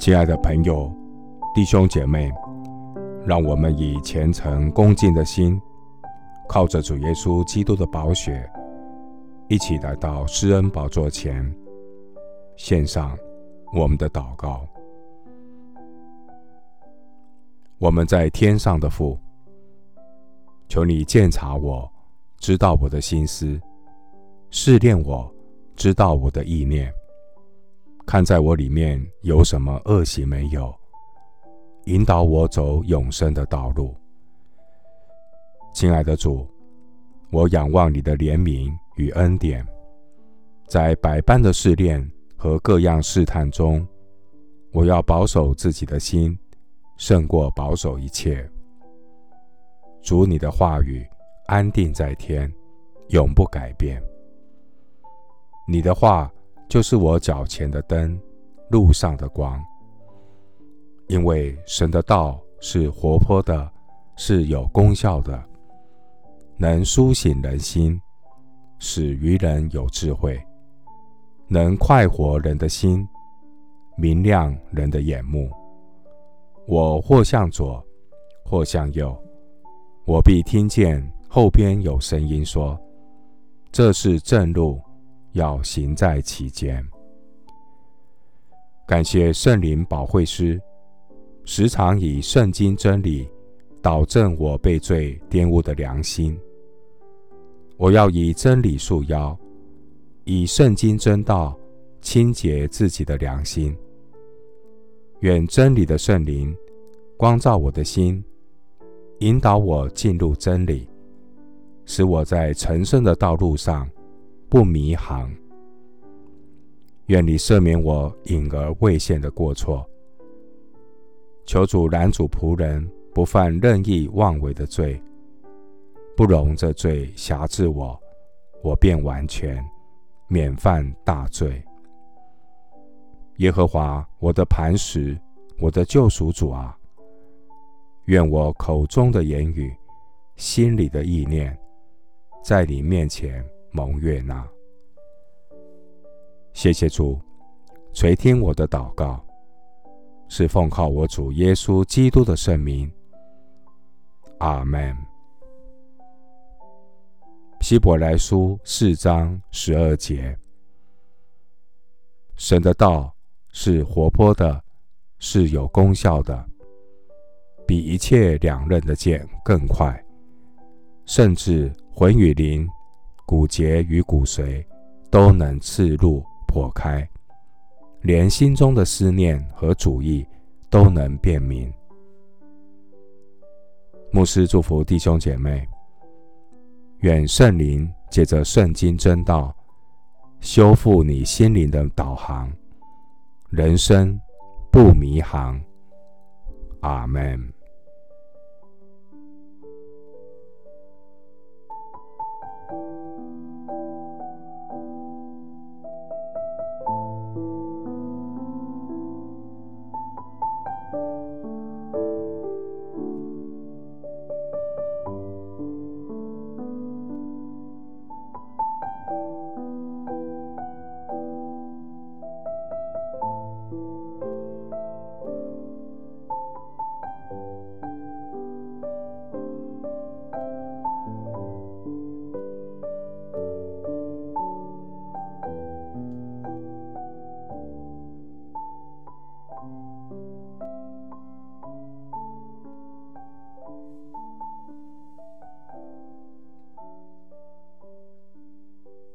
亲爱的朋友、弟兄姐妹，让我们以虔诚恭敬的心，靠着主耶稣基督的宝血，一起来到施恩宝座前，献上我们的祷告。我们在天上的父，求你鉴察我，知道我的心思，试炼我，知道我的意念。看在我里面有什么恶行没有，引导我走永生的道路。亲爱的主，我仰望你的怜悯与恩典，在百般的试炼和各样试探中，我要保守自己的心，胜过保守一切。主，你的话语安定在天，永不改变。你的话。就是我脚前的灯，路上的光。因为神的道是活泼的，是有功效的，能苏醒人心，使愚人有智慧，能快活人的心，明亮人的眼目。我或向左，或向右，我必听见后边有声音说：“这是正路。”要行在其间。感谢圣灵保惠师，时常以圣经真理导正我被罪玷污的良心。我要以真理束腰，以圣经真道清洁自己的良心。愿真理的圣灵光照我的心，引导我进入真理，使我在成圣的道路上。不迷航。愿你赦免我隐而未现的过错。求主拦阻仆人不犯任意妄为的罪，不容这罪辖制我，我便完全免犯大罪。耶和华我的磐石，我的救赎主啊，愿我口中的言语，心里的意念，在你面前。蒙悦纳，谢谢主垂听我的祷告，是奉靠我主耶稣基督的圣名。阿门。希伯来书四章十二节：神的道是活泼的，是有功效的，比一切两刃的剑更快，甚至魂与灵。骨节与骨髓都能刺入破开，连心中的思念和主意都能辨明。牧师祝福弟兄姐妹，愿圣灵借着圣经真道修复你心灵的导航，人生不迷航。阿门。